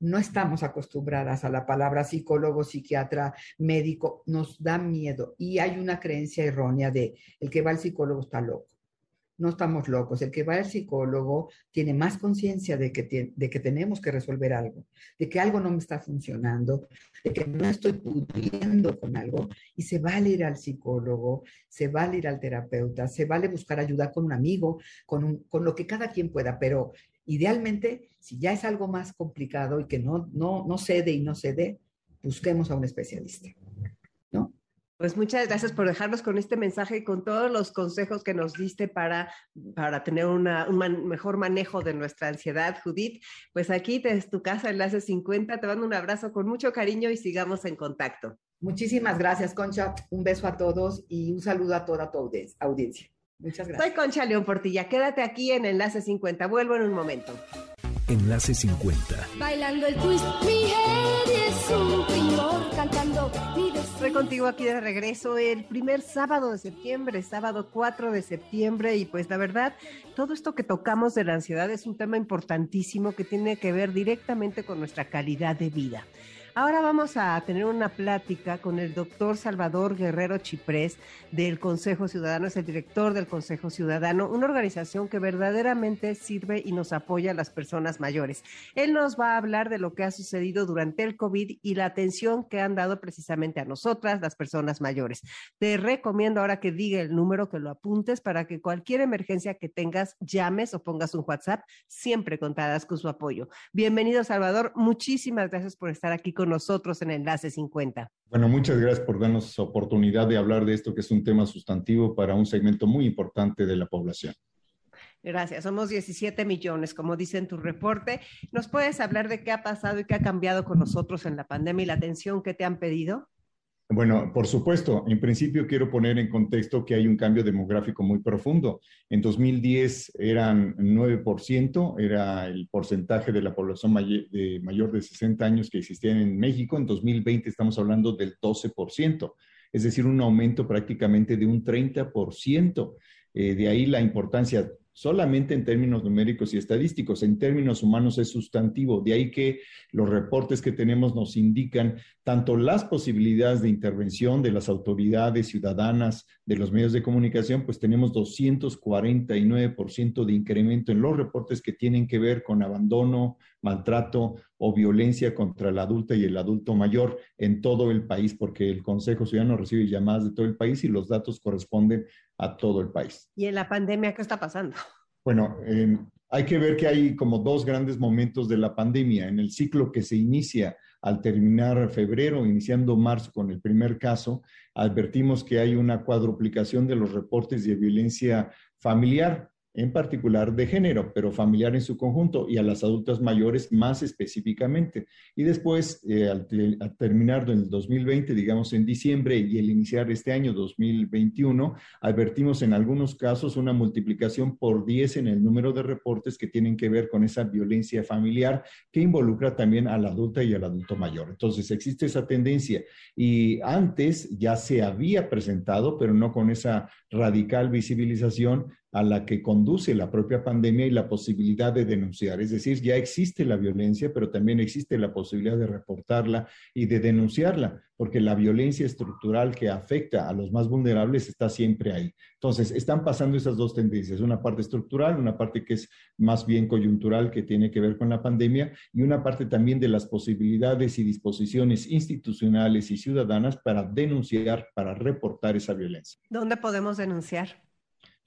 no estamos acostumbradas a la palabra psicólogo, psiquiatra, médico, nos da miedo y hay una creencia errónea de el que va al psicólogo está loco no estamos locos. El que va al psicólogo tiene más conciencia de que, de que tenemos que resolver algo, de que algo no me está funcionando, de que no estoy pudiendo con algo y se vale ir al psicólogo, se vale ir al terapeuta, se vale buscar ayuda con un amigo, con, con lo que cada quien pueda, pero idealmente, si ya es algo más complicado y que no, no, no cede y no cede, busquemos a un especialista. Pues muchas gracias por dejarnos con este mensaje y con todos los consejos que nos diste para, para tener un mejor manejo de nuestra ansiedad, Judith. Pues aquí desde tu casa, Enlace 50, te mando un abrazo con mucho cariño y sigamos en contacto. Muchísimas gracias, Concha. Un beso a todos y un saludo a toda tu audiencia. Muchas gracias. Soy Concha León Portilla. Quédate aquí en Enlace 50. Vuelvo en un momento. Enlace 50. Bailando el twist, mi head es un contigo aquí de regreso el primer sábado de septiembre, sábado 4 de septiembre, y pues la verdad, todo esto que tocamos de la ansiedad es un tema importantísimo que tiene que ver directamente con nuestra calidad de vida. Ahora vamos a tener una plática con el doctor Salvador Guerrero Chiprés del Consejo Ciudadano, es el director del Consejo Ciudadano, una organización que verdaderamente sirve y nos apoya a las personas mayores. Él nos va a hablar de lo que ha sucedido durante el COVID y la atención que han dado precisamente a nosotras, las personas mayores. Te recomiendo ahora que diga el número, que lo apuntes para que cualquier emergencia que tengas, llames o pongas un WhatsApp, siempre contadas con su apoyo. Bienvenido, Salvador. Muchísimas gracias por estar aquí con nosotros en Enlace 50. Bueno, muchas gracias por darnos oportunidad de hablar de esto, que es un tema sustantivo para un segmento muy importante de la población. Gracias. Somos 17 millones, como dice en tu reporte. ¿Nos puedes hablar de qué ha pasado y qué ha cambiado con nosotros en la pandemia y la atención que te han pedido? Bueno, por supuesto, en principio quiero poner en contexto que hay un cambio demográfico muy profundo. En 2010 eran 9%, era el porcentaje de la población mayor de 60 años que existían en México. En 2020 estamos hablando del 12%, es decir, un aumento prácticamente de un 30%. Eh, de ahí la importancia solamente en términos numéricos y estadísticos, en términos humanos es sustantivo. De ahí que los reportes que tenemos nos indican tanto las posibilidades de intervención de las autoridades ciudadanas, de los medios de comunicación, pues tenemos 249% de incremento en los reportes que tienen que ver con abandono, maltrato o violencia contra el adulto y el adulto mayor en todo el país, porque el Consejo Ciudadano recibe llamadas de todo el país y los datos corresponden a todo el país. ¿Y en la pandemia qué está pasando? Bueno, eh, hay que ver que hay como dos grandes momentos de la pandemia. En el ciclo que se inicia al terminar febrero, iniciando marzo con el primer caso, advertimos que hay una cuadruplicación de los reportes de violencia familiar en particular de género, pero familiar en su conjunto y a las adultas mayores más específicamente. Y después, eh, al, terminar en el 2020, digamos en diciembre y el iniciar este año 2021, advertimos en algunos casos una multiplicación por 10 en el número de reportes que tienen que ver con esa violencia familiar que involucra también a la adulta y al adulto mayor. Entonces, existe esa tendencia y antes ya se había presentado, pero no con esa radical visibilización a la que conduce la propia pandemia y la posibilidad de denunciar. Es decir, ya existe la violencia, pero también existe la posibilidad de reportarla y de denunciarla, porque la violencia estructural que afecta a los más vulnerables está siempre ahí. Entonces, están pasando esas dos tendencias, una parte estructural, una parte que es más bien coyuntural, que tiene que ver con la pandemia, y una parte también de las posibilidades y disposiciones institucionales y ciudadanas para denunciar, para reportar esa violencia. ¿Dónde podemos denunciar?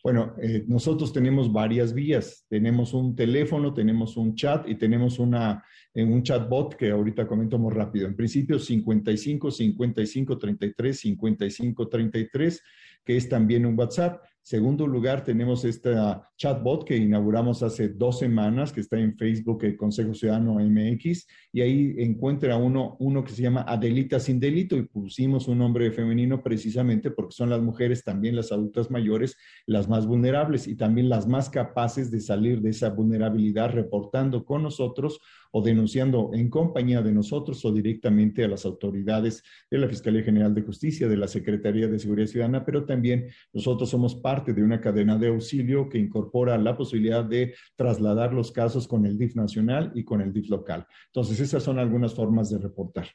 Bueno, eh, nosotros tenemos varias vías. Tenemos un teléfono, tenemos un chat y tenemos una, eh, un chatbot que ahorita comento muy rápido. En principio, 55 55 33 55 33, que es también un WhatsApp. Segundo lugar, tenemos esta chatbot que inauguramos hace dos semanas, que está en Facebook, el Consejo Ciudadano MX, y ahí encuentra uno, uno que se llama Adelita sin delito, y pusimos un nombre femenino precisamente porque son las mujeres, también las adultas mayores, las más vulnerables y también las más capaces de salir de esa vulnerabilidad reportando con nosotros o denunciando en compañía de nosotros o directamente a las autoridades de la Fiscalía General de Justicia, de la Secretaría de Seguridad Ciudadana, pero también nosotros somos parte de una cadena de auxilio que incorpora la posibilidad de trasladar los casos con el DIF nacional y con el DIF local. Entonces, esas son algunas formas de reportar.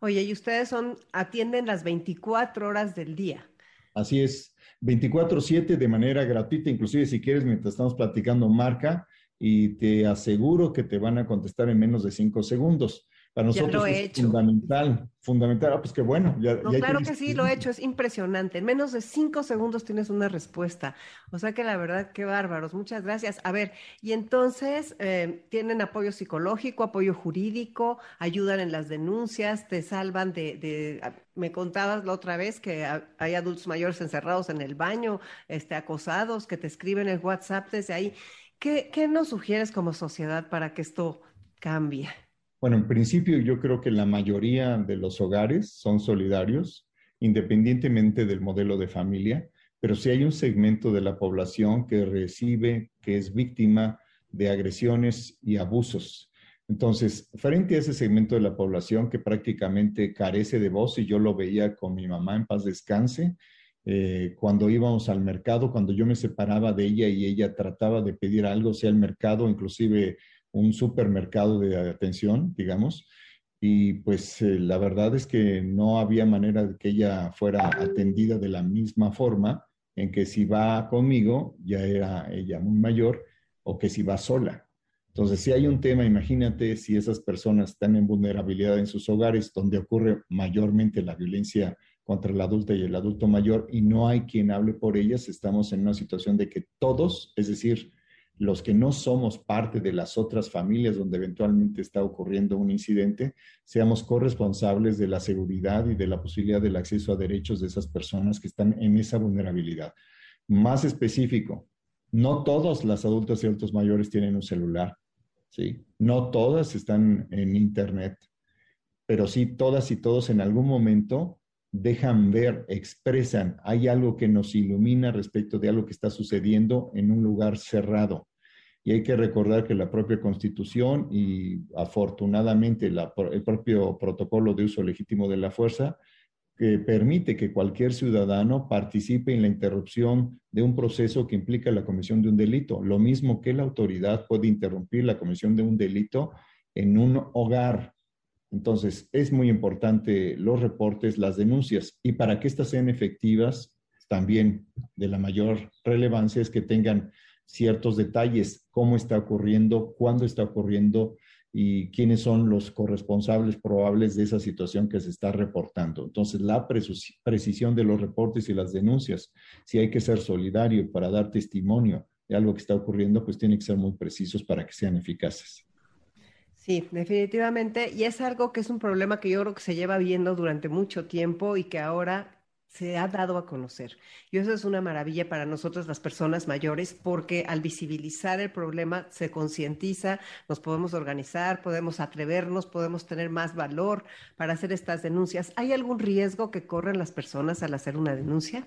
Oye, y ustedes son, atienden las 24 horas del día. Así es, 24/7 de manera gratuita, inclusive si quieres, mientras estamos platicando, marca y te aseguro que te van a contestar en menos de cinco segundos. Para nosotros es fundamental, fundamental. Ah, pues qué bueno. Ya, claro que sí, lo he hecho, es impresionante. En menos de cinco segundos tienes una respuesta. O sea que la verdad, qué bárbaros. Muchas gracias. A ver, y entonces, eh, ¿tienen apoyo psicológico, apoyo jurídico, ayudan en las denuncias, te salvan de, de, ah, me contabas la otra vez que hay adultos mayores encerrados en el baño, este, acosados, que te escriben el WhatsApp desde ahí. ¿Qué, ¿Qué nos sugieres como sociedad para que esto cambie? Bueno, en principio yo creo que la mayoría de los hogares son solidarios, independientemente del modelo de familia, pero si hay un segmento de la población que recibe, que es víctima de agresiones y abusos. Entonces, frente a ese segmento de la población que prácticamente carece de voz, y yo lo veía con mi mamá en paz descanse, eh, cuando íbamos al mercado, cuando yo me separaba de ella y ella trataba de pedir algo, sea el mercado, inclusive un supermercado de atención, digamos, y pues eh, la verdad es que no había manera de que ella fuera atendida de la misma forma en que si va conmigo, ya era ella muy mayor, o que si va sola. Entonces, si hay un tema, imagínate si esas personas están en vulnerabilidad en sus hogares, donde ocurre mayormente la violencia contra el adulto y el adulto mayor, y no hay quien hable por ellas, estamos en una situación de que todos, es decir, los que no somos parte de las otras familias donde eventualmente está ocurriendo un incidente, seamos corresponsables de la seguridad y de la posibilidad del acceso a derechos de esas personas que están en esa vulnerabilidad. Más específico, no todos las adultas y adultos mayores tienen un celular, ¿sí? No todas están en Internet, pero sí todas y todos en algún momento dejan ver, expresan, hay algo que nos ilumina respecto de algo que está sucediendo en un lugar cerrado. Y hay que recordar que la propia constitución y afortunadamente el propio protocolo de uso legítimo de la fuerza que permite que cualquier ciudadano participe en la interrupción de un proceso que implica la comisión de un delito, lo mismo que la autoridad puede interrumpir la comisión de un delito en un hogar, entonces, es muy importante los reportes, las denuncias, y para que estas sean efectivas, también de la mayor relevancia es que tengan ciertos detalles, cómo está ocurriendo, cuándo está ocurriendo y quiénes son los corresponsables probables de esa situación que se está reportando. Entonces, la precisión de los reportes y las denuncias, si hay que ser solidario para dar testimonio de algo que está ocurriendo, pues tiene que ser muy precisos para que sean eficaces. Sí, definitivamente. Y es algo que es un problema que yo creo que se lleva viendo durante mucho tiempo y que ahora se ha dado a conocer. Y eso es una maravilla para nosotros las personas mayores porque al visibilizar el problema se concientiza, nos podemos organizar, podemos atrevernos, podemos tener más valor para hacer estas denuncias. ¿Hay algún riesgo que corren las personas al hacer una denuncia?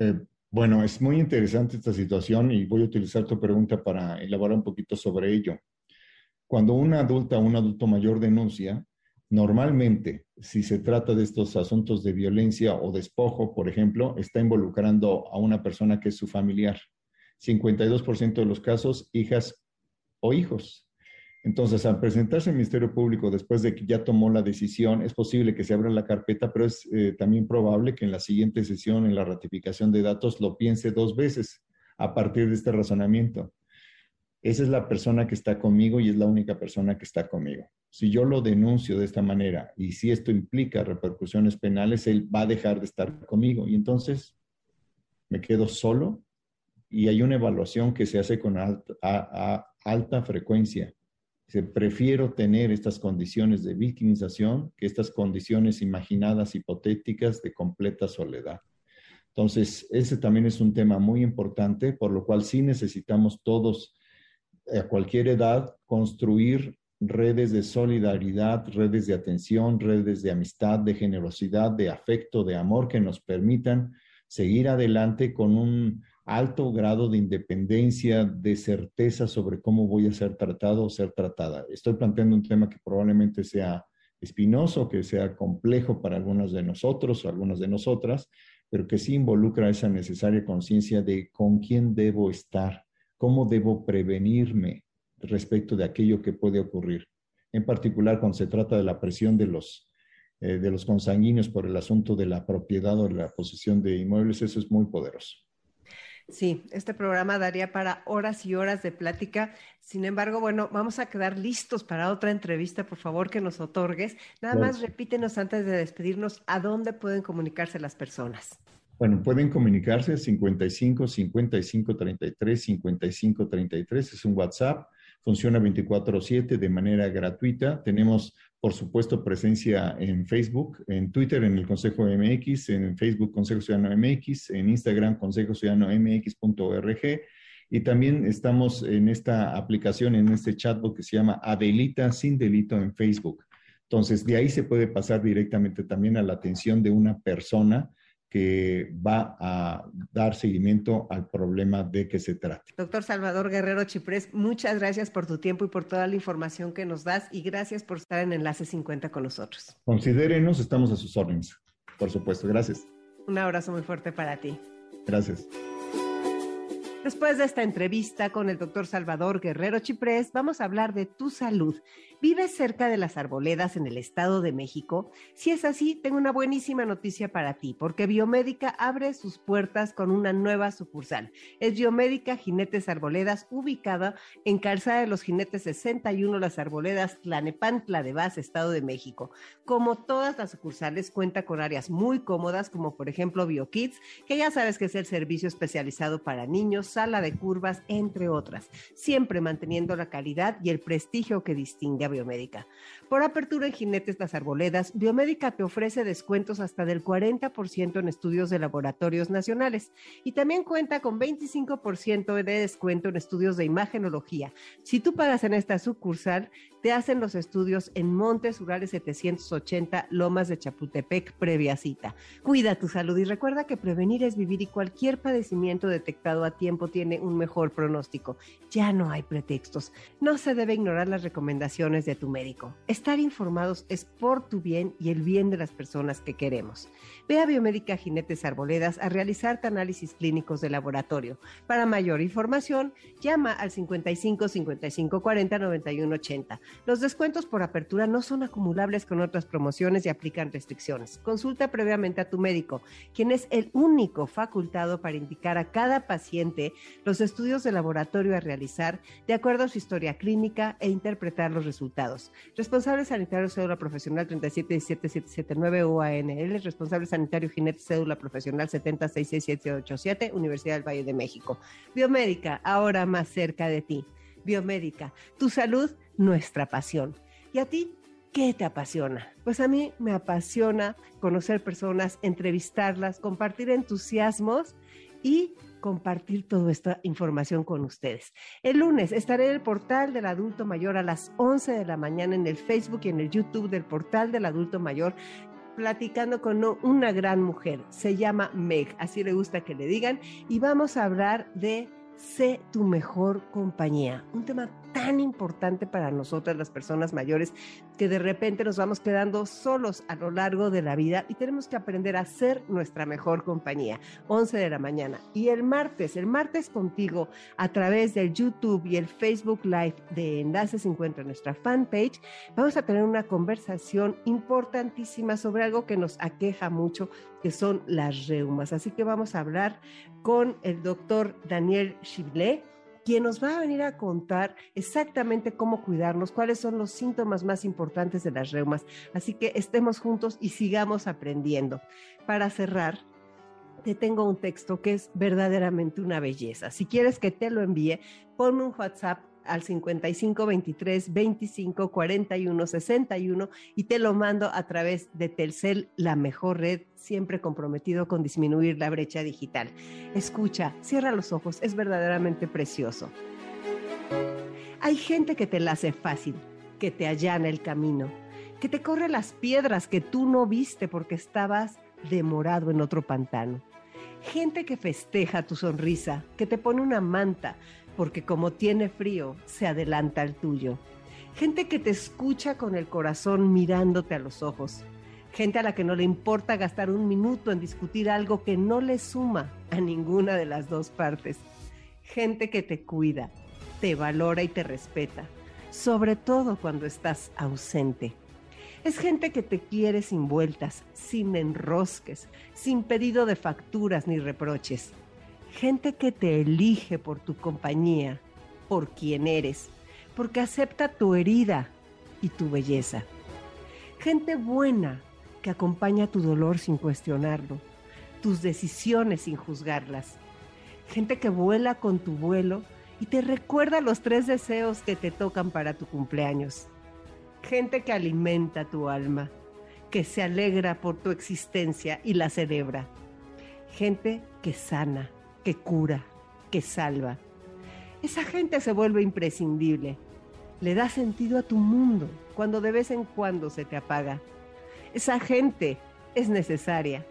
Eh, bueno, es muy interesante esta situación y voy a utilizar tu pregunta para elaborar un poquito sobre ello. Cuando una adulta o un adulto mayor denuncia, normalmente, si se trata de estos asuntos de violencia o despojo, por ejemplo, está involucrando a una persona que es su familiar. 52% de los casos, hijas o hijos. Entonces, al presentarse al Ministerio Público después de que ya tomó la decisión, es posible que se abra la carpeta, pero es eh, también probable que en la siguiente sesión, en la ratificación de datos, lo piense dos veces a partir de este razonamiento esa es la persona que está conmigo y es la única persona que está conmigo. Si yo lo denuncio de esta manera y si esto implica repercusiones penales, él va a dejar de estar conmigo y entonces me quedo solo y hay una evaluación que se hace con alta, frecuencia. Se prefiero tener estas condiciones de victimización que estas condiciones imaginadas, hipotéticas, de completa soledad. Entonces, ese también es un tema muy importante, por lo cual sí necesitamos todos a cualquier edad construir redes de solidaridad, redes de atención, redes de amistad, de generosidad, de afecto, de amor que nos permitan seguir adelante con un alto grado de independencia, de certeza sobre cómo voy a ser tratado o ser tratada. Estoy planteando un tema que probablemente sea espinoso, que sea complejo para algunos de nosotros o algunas de nosotras, pero que sí involucra esa necesaria conciencia de con quién debo estar, cómo debo prevenirme respecto de aquello que puede ocurrir. En particular, cuando se trata de la presión de los, eh, de los consanguíneos por el asunto de la propiedad o la posesión de inmuebles, eso es muy poderoso. Sí, este programa daría para horas y horas de plática. Sin embargo, bueno, vamos a quedar listos para otra entrevista, por favor, que nos otorgues. Nada más repítenos antes de despedirnos a dónde pueden comunicarse las personas. Bueno, pueden comunicarse 55 55 33 55 33, es un WhatsApp, funciona 24/7 de manera gratuita. Tenemos, por supuesto, presencia en Facebook, en Twitter, en el Consejo MX, en Facebook Consejo Ciudadano MX, en Instagram Consejo Ciudadano MX.org. Y también estamos en esta aplicación, en este chatbot que se llama Adelita sin delito en Facebook. Entonces, de ahí se puede pasar directamente también a la atención de una persona que va a dar seguimiento al problema de que se trate. Doctor Salvador Guerrero Chiprés, muchas gracias por tu tiempo y por toda la información que nos das y gracias por estar en Enlace 50 con nosotros. Considérenos, estamos a sus órdenes. Por supuesto, gracias. Un abrazo muy fuerte para ti. Gracias. Después de esta entrevista con el doctor Salvador Guerrero Chiprés, vamos a hablar de tu salud. ¿Vives cerca de las arboledas en el Estado de México? Si es así, tengo una buenísima noticia para ti, porque Biomédica abre sus puertas con una nueva sucursal. Es Biomédica Jinetes Arboledas, ubicada en Calzada de los Jinetes 61, Las Arboledas, Tlanepantla de Vaz, Estado de México. Como todas las sucursales, cuenta con áreas muy cómodas, como por ejemplo BioKids, que ya sabes que es el servicio especializado para niños, sala de curvas, entre otras, siempre manteniendo la calidad y el prestigio que distingue a Biomédica. Por apertura en Jinetes Las Arboledas, Biomédica te ofrece descuentos hasta del 40% en estudios de laboratorios nacionales y también cuenta con 25% de descuento en estudios de imagenología. Si tú pagas en esta sucursal, te hacen los estudios en Montes Urales 780, Lomas de Chapultepec, previa cita. Cuida tu salud y recuerda que prevenir es vivir y cualquier padecimiento detectado a tiempo tiene un mejor pronóstico. Ya no hay pretextos. No se debe ignorar las recomendaciones de tu médico. Estar informados es por tu bien y el bien de las personas que queremos. Ve a Biomédica Jinetes Arboledas a realizarte análisis clínicos de laboratorio. Para mayor información, llama al 55 55 40 91 80. Los descuentos por apertura no son acumulables con otras promociones y aplican restricciones. Consulta previamente a tu médico, quien es el único facultado para indicar a cada paciente los estudios de laboratorio a realizar de acuerdo a su historia clínica e interpretar los resultados. Responsable sanitario cédula profesional 37779 UANL, responsable sanitario jinete cédula profesional 7066787, Universidad del Valle de México. Biomédica, ahora más cerca de ti. Biomédica, tu salud, nuestra pasión. ¿Y a ti? ¿Qué te apasiona? Pues a mí me apasiona conocer personas, entrevistarlas, compartir entusiasmos y compartir toda esta información con ustedes. El lunes estaré en el portal del adulto mayor a las 11 de la mañana en el Facebook y en el YouTube del portal del adulto mayor platicando con una gran mujer. Se llama Meg, así le gusta que le digan, y vamos a hablar de sé tu mejor compañía. Un tema tan importante para nosotras las personas mayores que de repente nos vamos quedando solos a lo largo de la vida y tenemos que aprender a ser nuestra mejor compañía. 11 de la mañana. Y el martes, el martes contigo a través del YouTube y el Facebook Live de Enlace 50, nuestra fanpage, vamos a tener una conversación importantísima sobre algo que nos aqueja mucho, que son las reumas. Así que vamos a hablar con el doctor Daniel Chiblet quien nos va a venir a contar exactamente cómo cuidarnos, cuáles son los síntomas más importantes de las reumas. Así que estemos juntos y sigamos aprendiendo. Para cerrar, te tengo un texto que es verdaderamente una belleza. Si quieres que te lo envíe, ponme un WhatsApp al 55 23 25 41 61 y te lo mando a través de Telcel, la mejor red, siempre comprometido con disminuir la brecha digital. Escucha, cierra los ojos, es verdaderamente precioso. Hay gente que te la hace fácil, que te allana el camino, que te corre las piedras que tú no viste porque estabas demorado en otro pantano. Gente que festeja tu sonrisa, que te pone una manta, porque como tiene frío, se adelanta al tuyo. Gente que te escucha con el corazón mirándote a los ojos. Gente a la que no le importa gastar un minuto en discutir algo que no le suma a ninguna de las dos partes. Gente que te cuida, te valora y te respeta, sobre todo cuando estás ausente. Es gente que te quiere sin vueltas, sin enrosques, sin pedido de facturas ni reproches gente que te elige por tu compañía, por quien eres, porque acepta tu herida y tu belleza. Gente buena que acompaña tu dolor sin cuestionarlo, tus decisiones sin juzgarlas. Gente que vuela con tu vuelo y te recuerda los tres deseos que te tocan para tu cumpleaños. Gente que alimenta tu alma, que se alegra por tu existencia y la celebra. Gente que sana, que cura, que salva. Esa gente se vuelve imprescindible. Le da sentido a tu mundo cuando de vez en cuando se te apaga. Esa gente es necesaria.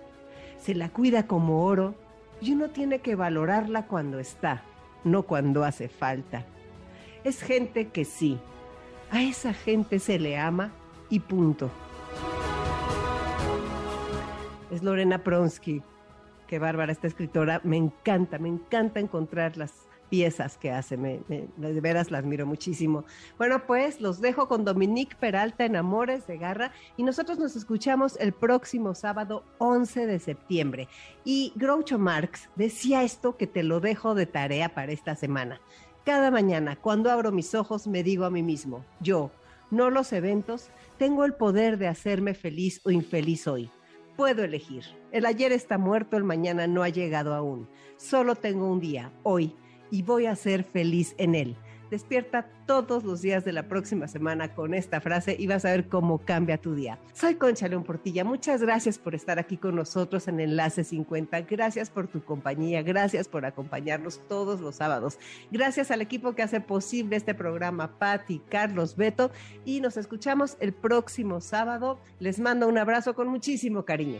Se la cuida como oro y uno tiene que valorarla cuando está, no cuando hace falta. Es gente que sí, a esa gente se le ama y punto. Es Lorena Pronsky, Qué bárbara esta escritora. Me encanta, me encanta encontrar las piezas que hace, me, de veras la admiro muchísimo. Bueno, pues los dejo con Dominique Peralta en Amores de Garra y nosotros nos escuchamos el próximo sábado 11 de septiembre. Y Groucho Marx decía esto que te lo dejo de tarea para esta semana. Cada mañana, cuando abro mis ojos, me digo a mí mismo, yo, no los eventos, tengo el poder de hacerme feliz o infeliz hoy. Puedo elegir. El ayer está muerto, el mañana no ha llegado aún. Solo tengo un día, hoy, y voy a ser feliz en él. Despierta todos los días de la próxima semana con esta frase y vas a ver cómo cambia tu día. Soy Concha León Portilla. Muchas gracias por estar aquí con nosotros en Enlace 50. Gracias por tu compañía. Gracias por acompañarnos todos los sábados. Gracias al equipo que hace posible este programa, Patti, Carlos, Beto. Y nos escuchamos el próximo sábado. Les mando un abrazo con muchísimo cariño.